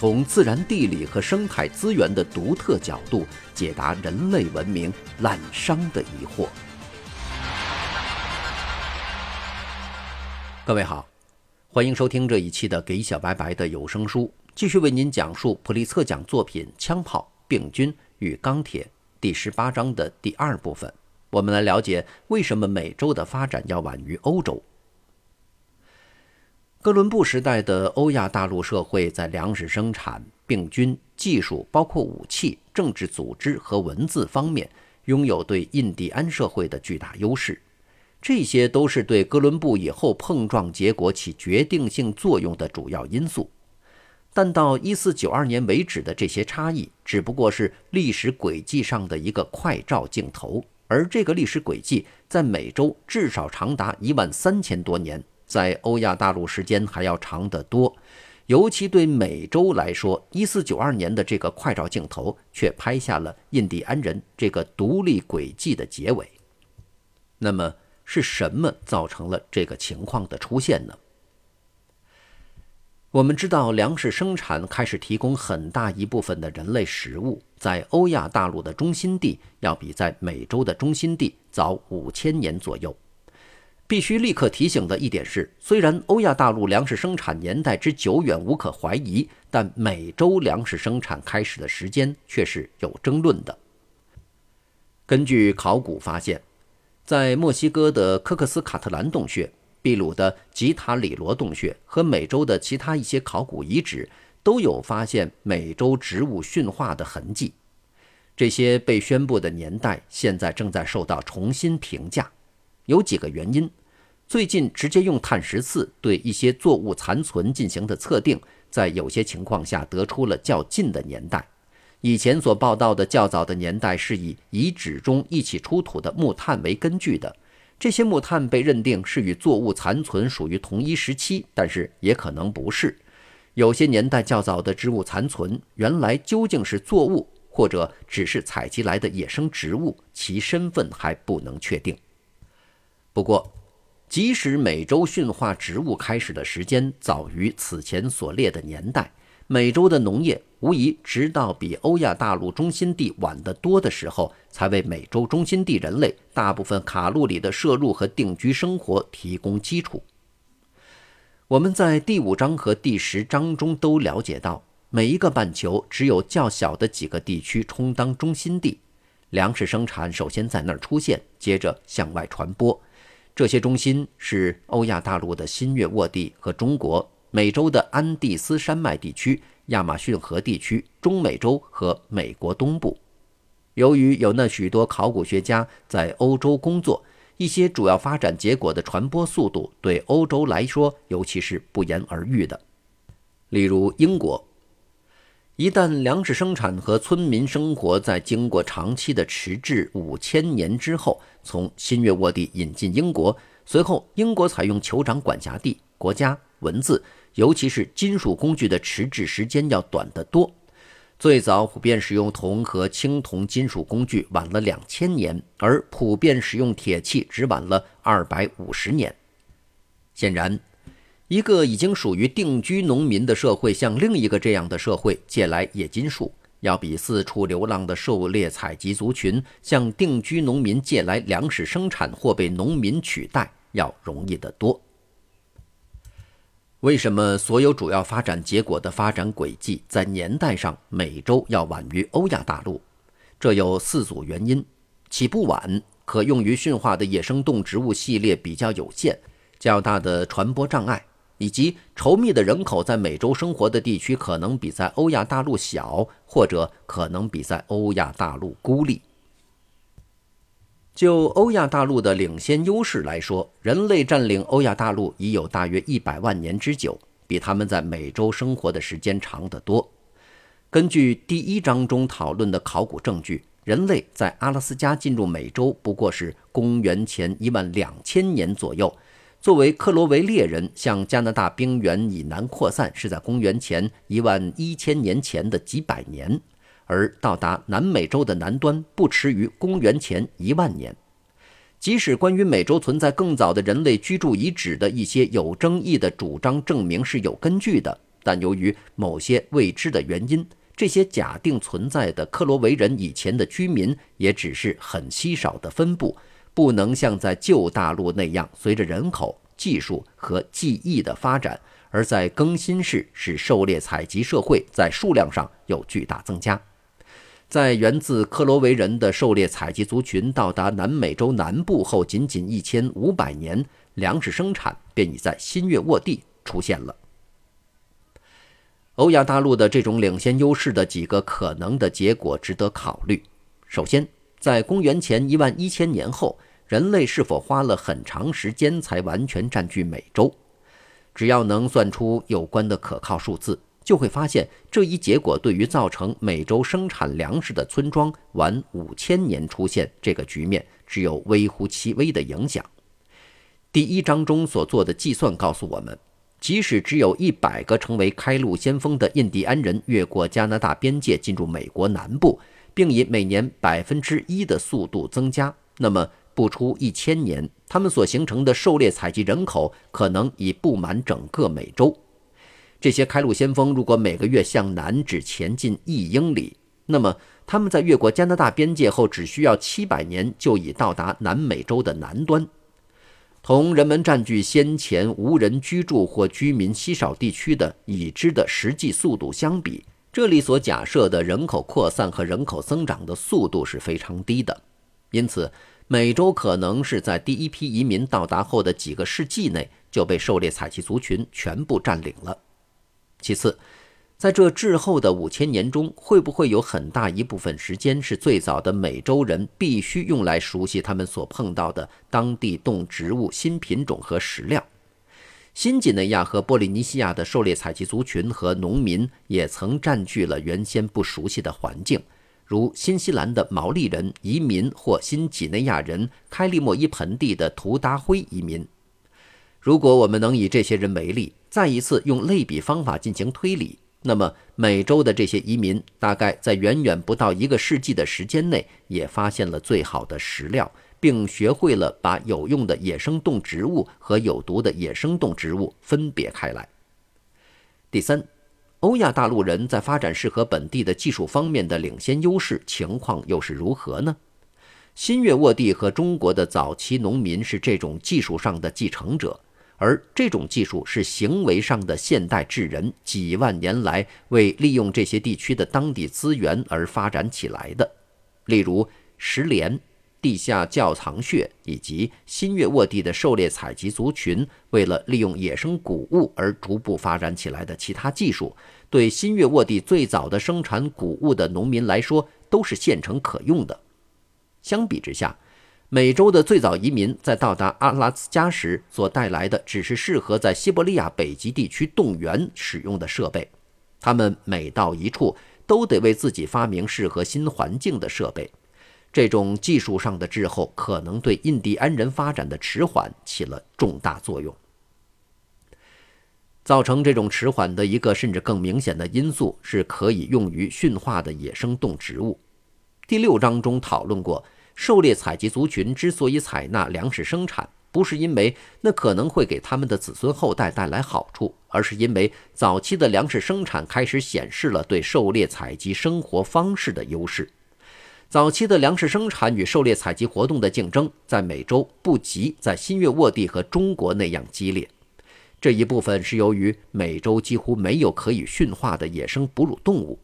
从自然地理和生态资源的独特角度解答人类文明滥觞的疑惑。各位好，欢迎收听这一期的《给小白白的有声书》，继续为您讲述普利策奖作品《枪炮、病菌与钢铁》第十八章的第二部分。我们来了解为什么美洲的发展要晚于欧洲。哥伦布时代的欧亚大陆社会在粮食生产、病菌、技术，包括武器、政治组织和文字方面，拥有对印第安社会的巨大优势。这些都是对哥伦布以后碰撞结果起决定性作用的主要因素。但到1492年为止的这些差异，只不过是历史轨迹上的一个快照镜头，而这个历史轨迹在美洲至少长达一万三千多年。在欧亚大陆时间还要长得多，尤其对美洲来说，一四九二年的这个快照镜头却拍下了印第安人这个独立轨迹的结尾。那么是什么造成了这个情况的出现呢？我们知道，粮食生产开始提供很大一部分的人类食物，在欧亚大陆的中心地要比在美洲的中心地早五千年左右。必须立刻提醒的一点是，虽然欧亚大陆粮食生产年代之久远无可怀疑，但美洲粮食生产开始的时间却是有争论的。根据考古发现，在墨西哥的科克斯卡特兰洞穴、秘鲁的吉塔里罗洞穴和美洲的其他一些考古遗址，都有发现美洲植物驯化的痕迹。这些被宣布的年代现在正在受到重新评价，有几个原因。最近直接用碳十四对一些作物残存进行的测定，在有些情况下得出了较近的年代。以前所报道的较早的年代是以遗址中一起出土的木炭为根据的，这些木炭被认定是与作物残存属于同一时期，但是也可能不是。有些年代较早的植物残存，原来究竟是作物或者只是采集来的野生植物，其身份还不能确定。不过，即使美洲驯化植物开始的时间早于此前所列的年代，美洲的农业无疑直到比欧亚大陆中心地晚得多的时候，才为美洲中心地人类大部分卡路里的摄入和定居生活提供基础。我们在第五章和第十章中都了解到，每一个半球只有较小的几个地区充当中心地，粮食生产首先在那儿出现，接着向外传播。这些中心是欧亚大陆的新月沃地和中国、美洲的安第斯山脉地区、亚马逊河地区、中美洲和美国东部。由于有那许多考古学家在欧洲工作，一些主要发展结果的传播速度对欧洲来说，尤其是不言而喻的。例如，英国。一旦粮食生产和村民生活在经过长期的迟滞五千年之后，从新月沃地引进英国，随后英国采用酋长管辖地、国家、文字，尤其是金属工具的迟滞时间要短得多。最早普遍使用铜和青铜金属工具晚了两千年，而普遍使用铁器只晚了二百五十年。显然。一个已经属于定居农民的社会，向另一个这样的社会借来冶金术，要比四处流浪的狩猎采集族群向定居农民借来粮食生产或被农民取代要容易得多。为什么所有主要发展结果的发展轨迹在年代上美洲要晚于欧亚大陆？这有四组原因：起步晚，可用于驯化的野生动植物系列比较有限，较大的传播障碍。以及稠密的人口在美洲生活的地区可能比在欧亚大陆小，或者可能比在欧亚大陆孤立。就欧亚大陆的领先优势来说，人类占领欧亚大陆已有大约一百万年之久，比他们在美洲生活的时间长得多。根据第一章中讨论的考古证据，人类在阿拉斯加进入美洲不过是公元前一万两千年左右。作为克罗维猎人向加拿大冰原以南扩散，是在公元前一万一千年前的几百年，而到达南美洲的南端不迟于公元前一万年。即使关于美洲存在更早的人类居住遗址的一些有争议的主张证明是有根据的，但由于某些未知的原因，这些假定存在的克罗维人以前的居民也只是很稀少的分布。不能像在旧大陆那样，随着人口、技术和技艺的发展，而在更新世使狩猎采集社会在数量上有巨大增加。在源自克罗维人的狩猎采集族群到达南美洲南部后，仅仅一千五百年，粮食生产便已在新月沃地出现了。欧亚大陆的这种领先优势的几个可能的结果值得考虑。首先，在公元前一万一千年后，人类是否花了很长时间才完全占据美洲？只要能算出有关的可靠数字，就会发现这一结果对于造成美洲生产粮食的村庄晚五千年出现这个局面，只有微乎其微的影响。第一章中所做的计算告诉我们，即使只有一百个成为开路先锋的印第安人越过加拿大边界进入美国南部。并以每年百分之一的速度增加，那么不出一千年，他们所形成的狩猎采集人口可能已布满整个美洲。这些开路先锋如果每个月向南只前进一英里，那么他们在越过加拿大边界后，只需要七百年就已到达南美洲的南端。同人们占据先前无人居住或居民稀少地区的已知的实际速度相比。这里所假设的人口扩散和人口增长的速度是非常低的，因此，美洲可能是在第一批移民到达后的几个世纪内就被狩猎采集族群全部占领了。其次，在这滞后的五千年中，会不会有很大一部分时间是最早的美洲人必须用来熟悉他们所碰到的当地动植物新品种和食料？新几内亚和波利尼西亚的狩猎采集族群和农民也曾占据了原先不熟悉的环境，如新西兰的毛利人移民或新几内亚人开利莫伊盆地的图达灰移民。如果我们能以这些人为例，再一次用类比方法进行推理，那么美洲的这些移民大概在远远不到一个世纪的时间内，也发现了最好的石料。并学会了把有用的野生动植物和有毒的野生动植物分别开来。第三，欧亚大陆人在发展适合本地的技术方面的领先优势情况又是如何呢？新月沃地和中国的早期农民是这种技术上的继承者，而这种技术是行为上的现代智人几万年来为利用这些地区的当地资源而发展起来的，例如石莲。地下窖藏穴以及新月沃地的狩猎采集族群，为了利用野生谷物而逐步发展起来的其他技术，对新月沃地最早的生产谷物的农民来说，都是现成可用的。相比之下，美洲的最早移民在到达阿拉斯加时所带来的，只是适合在西伯利亚北极地区动员使用的设备。他们每到一处，都得为自己发明适合新环境的设备。这种技术上的滞后，可能对印第安人发展的迟缓起了重大作用。造成这种迟缓的一个甚至更明显的因素，是可以用于驯化的野生动植物。第六章中讨论过，狩猎采集族群之所以采纳粮食生产，不是因为那可能会给他们的子孙后代带来好处，而是因为早期的粮食生产开始显示了对狩猎采集生活方式的优势。早期的粮食生产与狩猎采集活动的竞争，在美洲不及在新月沃地和中国那样激烈。这一部分是由于美洲几乎没有可以驯化的野生哺乳动物，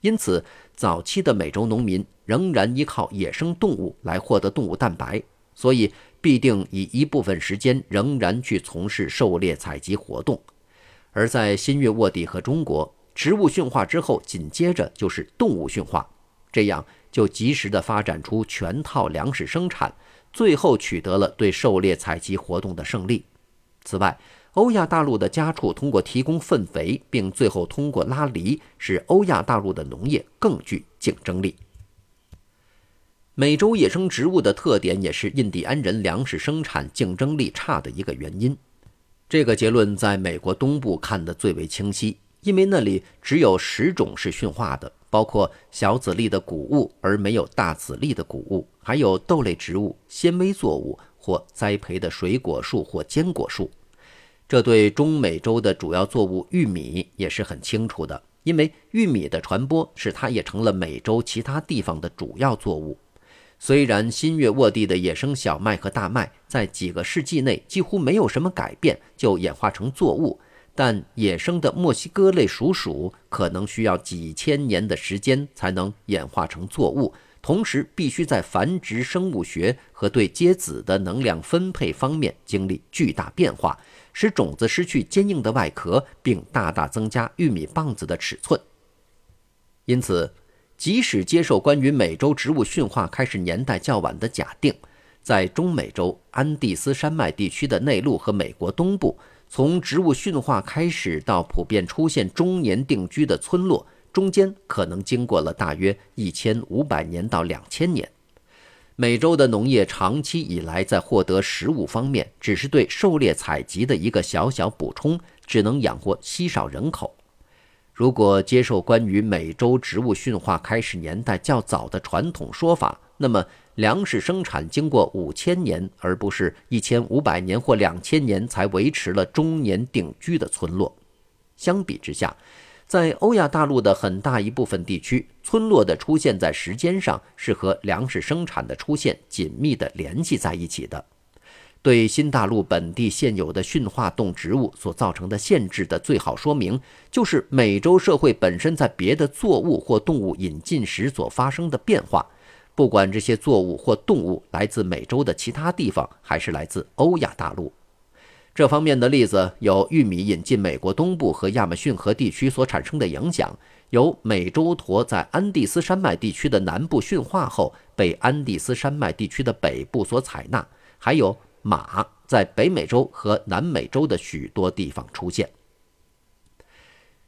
因此早期的美洲农民仍然依靠野生动物来获得动物蛋白，所以必定以一部分时间仍然去从事狩猎采集活动。而在新月沃地和中国，植物驯化之后，紧接着就是动物驯化，这样。就及时地发展出全套粮食生产，最后取得了对狩猎采集活动的胜利。此外，欧亚大陆的家畜通过提供粪肥，并最后通过拉犁，使欧亚大陆的农业更具竞争力。美洲野生植物的特点也是印第安人粮食生产竞争力差的一个原因。这个结论在美国东部看得最为清晰，因为那里只有十种是驯化的，包括小籽粒的谷物，而没有大籽粒的谷物，还有豆类植物、纤维作物或栽培的水果树或坚果树。这对中美洲的主要作物玉米也是很清楚的，因为玉米的传播使它也成了美洲其他地方的主要作物。虽然新月沃地的野生小麦和大麦在几个世纪内几乎没有什么改变就演化成作物，但野生的墨西哥类鼠鼠可能需要几千年的时间才能演化成作物，同时必须在繁殖生物学和对接子的能量分配方面经历巨大变化，使种子失去坚硬的外壳，并大大增加玉米棒子的尺寸。因此。即使接受关于美洲植物驯化开始年代较晚的假定，在中美洲安第斯山脉地区的内陆和美国东部，从植物驯化开始到普遍出现中年定居的村落，中间可能经过了大约一千五百年到两千年。美洲的农业长期以来在获得食物方面，只是对狩猎采集的一个小小补充，只能养活稀少人口。如果接受关于美洲植物驯化开始年代较早的传统说法，那么粮食生产经过五千年，而不是一千五百年或两千年才维持了终年定居的村落。相比之下，在欧亚大陆的很大一部分地区，村落的出现在时间上是和粮食生产的出现紧密地联系在一起的。对新大陆本地现有的驯化动植物所造成的限制的最好说明，就是美洲社会本身在别的作物或动物引进时所发生的变化，不管这些作物或动物来自美洲的其他地方，还是来自欧亚大陆。这方面的例子有玉米引进美国东部和亚马逊河地区所产生的影响，有美洲驼在安第斯山脉地区的南部驯化后被安第斯山脉地区的北部所采纳，还有。马在北美洲和南美洲的许多地方出现。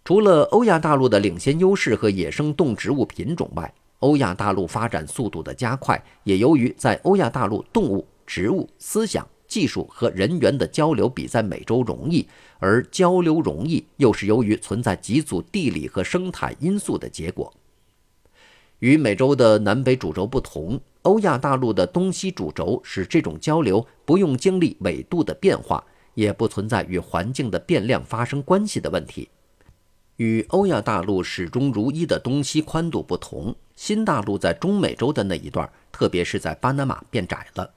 除了欧亚大陆的领先优势和野生动植物品种外，欧亚大陆发展速度的加快，也由于在欧亚大陆动物、植物、思想、技术和人员的交流比在美洲容易，而交流容易又是由于存在几组地理和生态因素的结果。与美洲的南北主轴不同。欧亚大陆的东西主轴使这种交流不用经历纬度的变化，也不存在与环境的变量发生关系的问题。与欧亚大陆始终如一的东西宽度不同，新大陆在中美洲的那一段，特别是在巴拿马变窄了。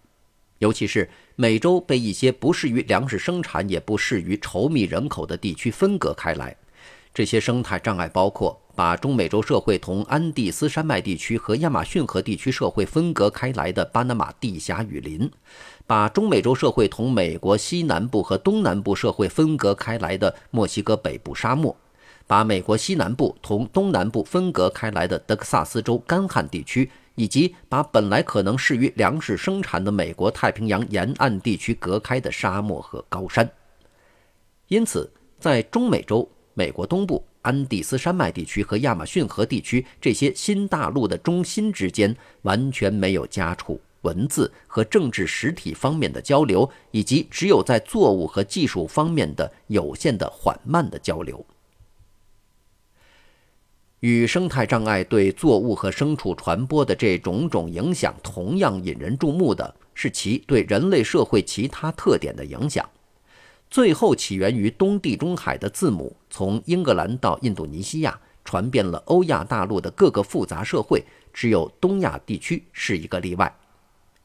尤其是美洲被一些不适于粮食生产也不适于稠密人口的地区分隔开来。这些生态障碍包括。把中美洲社会同安第斯山脉地区和亚马逊河地区社会分隔开来的巴拿马地峡雨林，把中美洲社会同美国西南部和东南部社会分隔开来的墨西哥北部沙漠，把美国西南部同东南部分隔开来的德克萨斯州干旱地区，以及把本来可能适于粮食生产的美国太平洋沿岸地区隔开的沙漠和高山。因此，在中美洲、美国东部。安第斯山脉地区和亚马逊河地区这些新大陆的中心之间完全没有家畜、文字和政治实体方面的交流，以及只有在作物和技术方面的有限的缓慢的交流。与生态障碍对作物和牲畜传播的这种种影响同样引人注目的是其对人类社会其他特点的影响。最后起源于东地中海的字母，从英格兰到印度尼西亚，传遍了欧亚大陆的各个复杂社会，只有东亚地区是一个例外。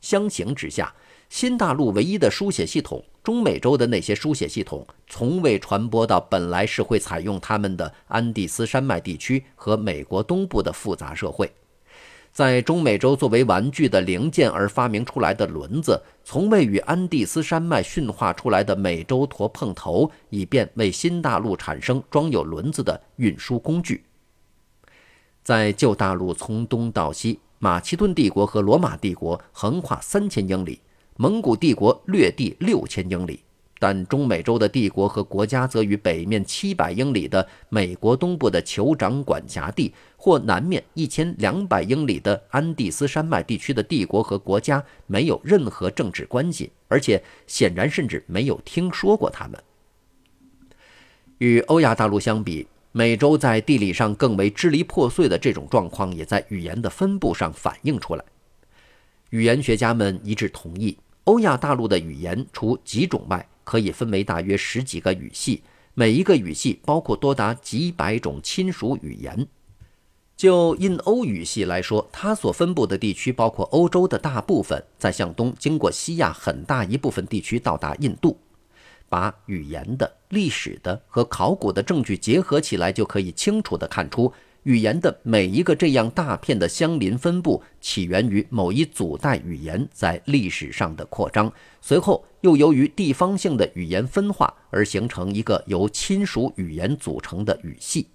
相形之下，新大陆唯一的书写系统——中美洲的那些书写系统，从未传播到本来是会采用它们的安第斯山脉地区和美国东部的复杂社会。在中美洲作为玩具的零件而发明出来的轮子，从未与安第斯山脉驯化出来的美洲驼碰头，以便为新大陆产生装有轮子的运输工具。在旧大陆从东到西，马其顿帝国和罗马帝国横跨三千英里，蒙古帝国略地六千英里，但中美洲的帝国和国家则与北面七百英里的美国东部的酋长管辖地，或南面一千两百英里的安第斯山脉地区的帝国和国家没有任何政治关系，而且显然甚至没有听说过他们。与欧亚大陆相比，美洲在地理上更为支离破碎的这种状况，也在语言的分布上反映出来。语言学家们一致同意，欧亚大陆的语言除几种外，可以分为大约十几个语系，每一个语系包括多达几百种亲属语言。就印欧语系来说，它所分布的地区包括欧洲的大部分，再向东经过西亚很大一部分地区到达印度。把语言的、历史的和考古的证据结合起来，就可以清楚地看出。语言的每一个这样大片的相邻分布，起源于某一祖代语言在历史上的扩张，随后又由于地方性的语言分化而形成一个由亲属语言组成的语系。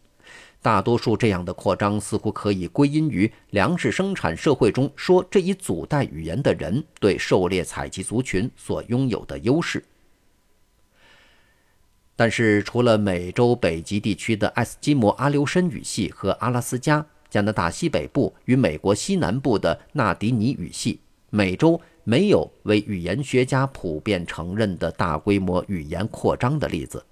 大多数这样的扩张似乎可以归因于粮食生产社会中说这一祖代语言的人对狩猎采集族群所拥有的优势。但是，除了美洲北极地区的爱斯基摩阿留申语系和阿拉斯加、加拿大西北部与美国西南部的纳迪尼语系，美洲没有为语言学家普遍承认的大规模语言扩张的例子。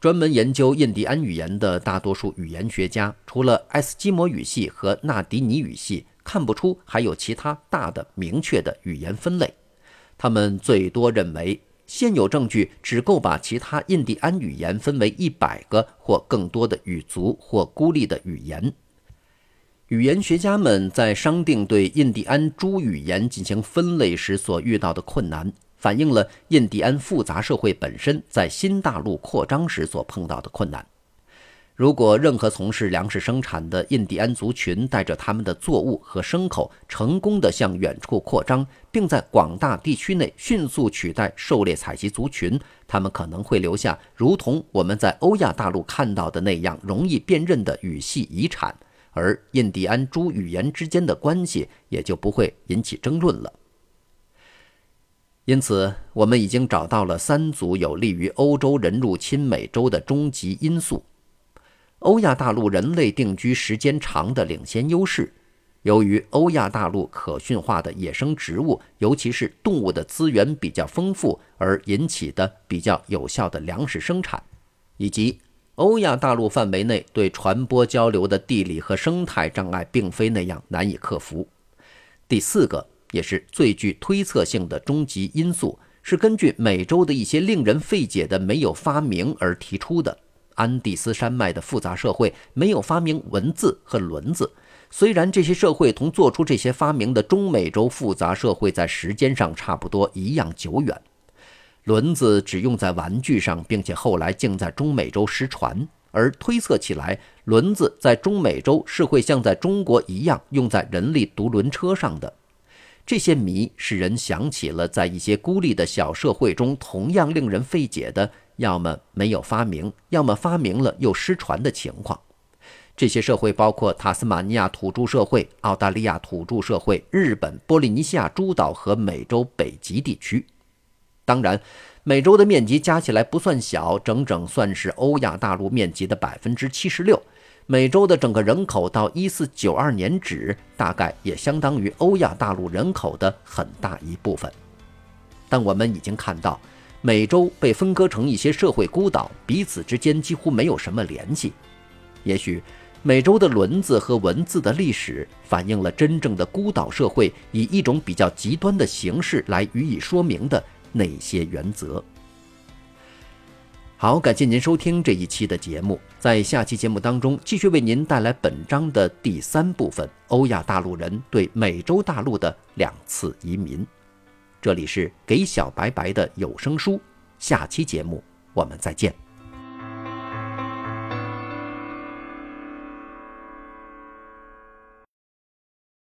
专门研究印第安语言的大多数语言学家，除了爱斯基摩语系和纳迪尼语系，看不出还有其他大的明确的语言分类。他们最多认为。现有证据只够把其他印第安语言分为一百个或更多的语族或孤立的语言。语言学家们在商定对印第安诸语言进行分类时所遇到的困难，反映了印第安复杂社会本身在新大陆扩张时所碰到的困难。如果任何从事粮食生产的印第安族群带着他们的作物和牲口成功地向远处扩张，并在广大地区内迅速取代狩猎采集族群，他们可能会留下如同我们在欧亚大陆看到的那样容易辨认的语系遗产，而印第安诸语言之间的关系也就不会引起争论了。因此，我们已经找到了三组有利于欧洲人入侵美洲的终极因素。欧亚大陆人类定居时间长的领先优势，由于欧亚大陆可驯化的野生植物，尤其是动物的资源比较丰富而引起的比较有效的粮食生产，以及欧亚大陆范围内对传播交流的地理和生态障碍并非那样难以克服。第四个，也是最具推测性的终极因素，是根据美洲的一些令人费解的没有发明而提出的。安第斯山脉的复杂社会没有发明文字和轮子，虽然这些社会同做出这些发明的中美洲复杂社会在时间上差不多一样久远。轮子只用在玩具上，并且后来竟在中美洲失传。而推测起来，轮子在中美洲是会像在中国一样用在人力独轮车上的。这些谜使人想起了在一些孤立的小社会中同样令人费解的。要么没有发明，要么发明了又失传的情况。这些社会包括塔斯马尼亚土著社会、澳大利亚土著社会、日本、波利尼西亚诸岛和美洲北极地区。当然，美洲的面积加起来不算小，整整算是欧亚大陆面积的百分之七十六。美洲的整个人口到一四九二年止，大概也相当于欧亚大陆人口的很大一部分。但我们已经看到。美洲被分割成一些社会孤岛，彼此之间几乎没有什么联系。也许，美洲的轮子和文字的历史反映了真正的孤岛社会以一种比较极端的形式来予以说明的那些原则。好，感谢您收听这一期的节目，在下期节目当中继续为您带来本章的第三部分：欧亚大陆人对美洲大陆的两次移民。这里是给小白白的有声书，下期节目我们再见。